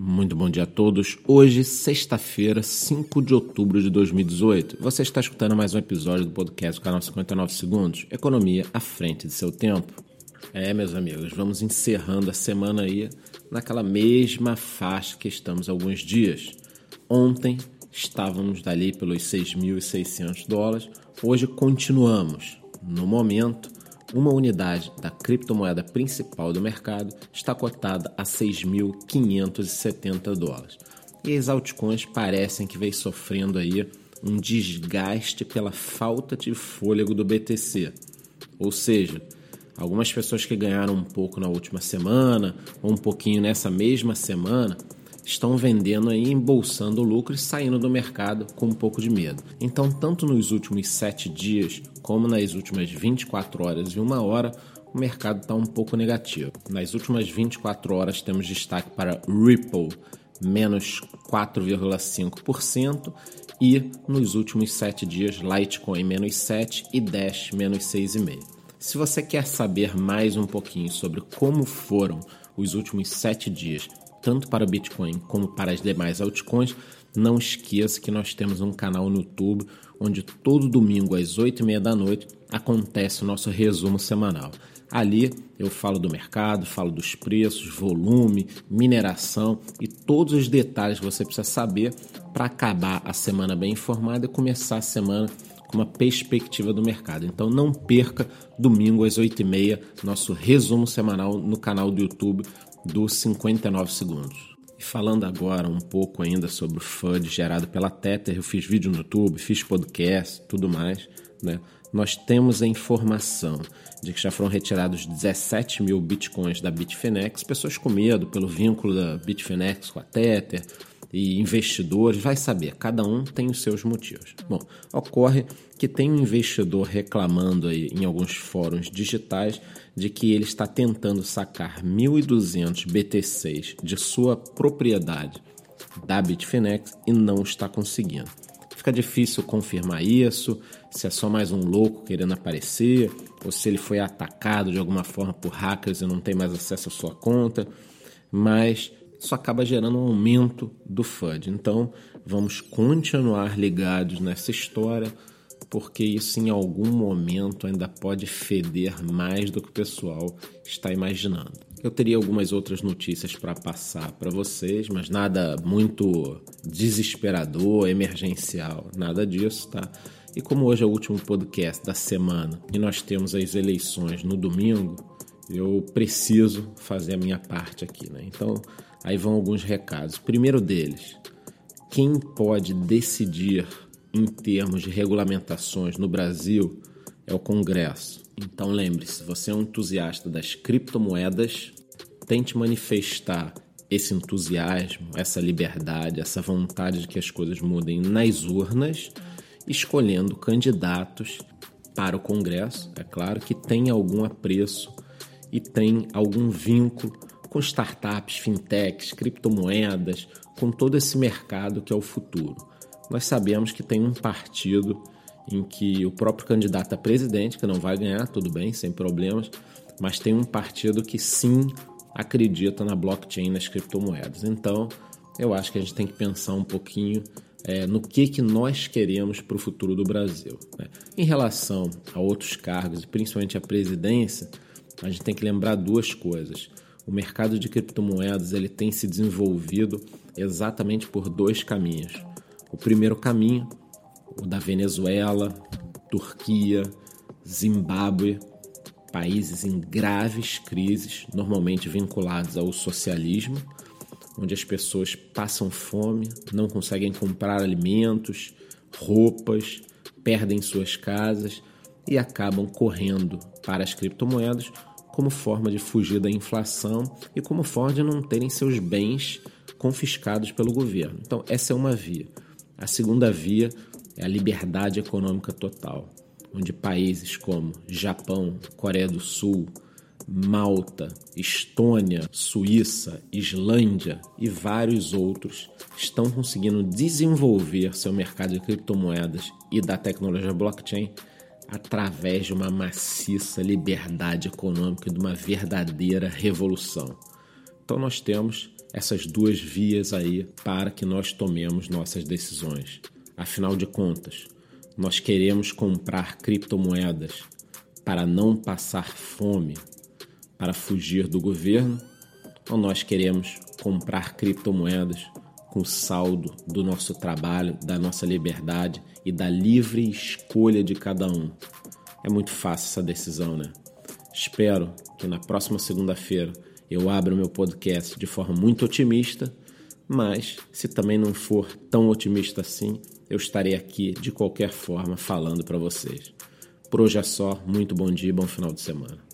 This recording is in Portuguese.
Muito bom dia a todos. Hoje, sexta-feira, 5 de outubro de 2018. Você está escutando mais um episódio do podcast do canal 59 Segundos, Economia à frente de seu tempo. É, meus amigos, vamos encerrando a semana aí naquela mesma faixa que estamos há alguns dias. Ontem estávamos dali pelos 6.600 dólares, hoje continuamos. No momento, uma unidade da criptomoeda principal do mercado está cotada a 6.570 dólares. E as altcoins parecem que vem sofrendo aí um desgaste pela falta de fôlego do BTC. Ou seja, algumas pessoas que ganharam um pouco na última semana ou um pouquinho nessa mesma semana estão vendendo e embolsando lucro e saindo do mercado com um pouco de medo. Então, tanto nos últimos sete dias como nas últimas 24 horas e uma hora, o mercado está um pouco negativo. Nas últimas 24 horas temos destaque para Ripple, menos 4,5%, e nos últimos 7 dias Litecoin, menos 7% e Dash, menos 6,5%. Se você quer saber mais um pouquinho sobre como foram os últimos 7 dias tanto para o Bitcoin como para as demais altcoins, não esqueça que nós temos um canal no YouTube onde todo domingo às 8 e meia da noite acontece o nosso resumo semanal. Ali eu falo do mercado, falo dos preços, volume, mineração e todos os detalhes que você precisa saber para acabar a semana bem informada e começar a semana com uma perspectiva do mercado. Então não perca domingo às 8h30 nosso resumo semanal no canal do YouTube dos 59 segundos. E falando agora um pouco ainda sobre o FUD gerado pela Tether, eu fiz vídeo no YouTube, fiz podcast, tudo mais, né? Nós temos a informação de que já foram retirados 17 mil bitcoins da Bitfinex, pessoas com medo pelo vínculo da Bitfinex com a Tether, e investidores, vai saber, cada um tem os seus motivos. Bom, ocorre que tem um investidor reclamando aí em alguns fóruns digitais de que ele está tentando sacar 1.200 BTCs de sua propriedade da Bitfinex e não está conseguindo. Fica difícil confirmar isso, se é só mais um louco querendo aparecer, ou se ele foi atacado de alguma forma por hackers e não tem mais acesso à sua conta, mas isso acaba gerando um aumento do FUD. Então, vamos continuar ligados nessa história, porque isso em algum momento ainda pode feder mais do que o pessoal está imaginando. Eu teria algumas outras notícias para passar para vocês, mas nada muito desesperador, emergencial, nada disso, tá? E como hoje é o último podcast da semana e nós temos as eleições no domingo, eu preciso fazer a minha parte aqui, né? Então, Aí vão alguns recados. Primeiro deles, quem pode decidir em termos de regulamentações no Brasil é o Congresso. Então lembre-se, você é um entusiasta das criptomoedas, tente manifestar esse entusiasmo, essa liberdade, essa vontade de que as coisas mudem nas urnas, escolhendo candidatos para o Congresso, é claro, que tem algum apreço e tem algum vínculo com startups, fintechs, criptomoedas, com todo esse mercado que é o futuro. Nós sabemos que tem um partido em que o próprio candidato a presidente, que não vai ganhar, tudo bem, sem problemas, mas tem um partido que sim acredita na blockchain, nas criptomoedas. Então, eu acho que a gente tem que pensar um pouquinho é, no que, que nós queremos para o futuro do Brasil. Né? Em relação a outros cargos, principalmente a presidência, a gente tem que lembrar duas coisas o mercado de criptomoedas ele tem se desenvolvido exatamente por dois caminhos. O primeiro caminho, o da Venezuela, Turquia, Zimbábue, países em graves crises, normalmente vinculados ao socialismo, onde as pessoas passam fome, não conseguem comprar alimentos, roupas, perdem suas casas e acabam correndo para as criptomoedas como forma de fugir da inflação e como forma de não terem seus bens confiscados pelo governo. Então, essa é uma via. A segunda via é a liberdade econômica total, onde países como Japão, Coreia do Sul, Malta, Estônia, Suíça, Islândia e vários outros estão conseguindo desenvolver seu mercado de criptomoedas e da tecnologia blockchain através de uma maciça liberdade econômica e de uma verdadeira revolução. Então nós temos essas duas vias aí para que nós tomemos nossas decisões. Afinal de contas, nós queremos comprar criptomoedas para não passar fome, para fugir do governo, ou nós queremos comprar criptomoedas com o saldo do nosso trabalho, da nossa liberdade e da livre escolha de cada um? É muito fácil essa decisão, né? Espero que na próxima segunda-feira eu abra o meu podcast de forma muito otimista, mas se também não for tão otimista assim, eu estarei aqui de qualquer forma falando para vocês. Por hoje é só, muito bom dia e bom final de semana.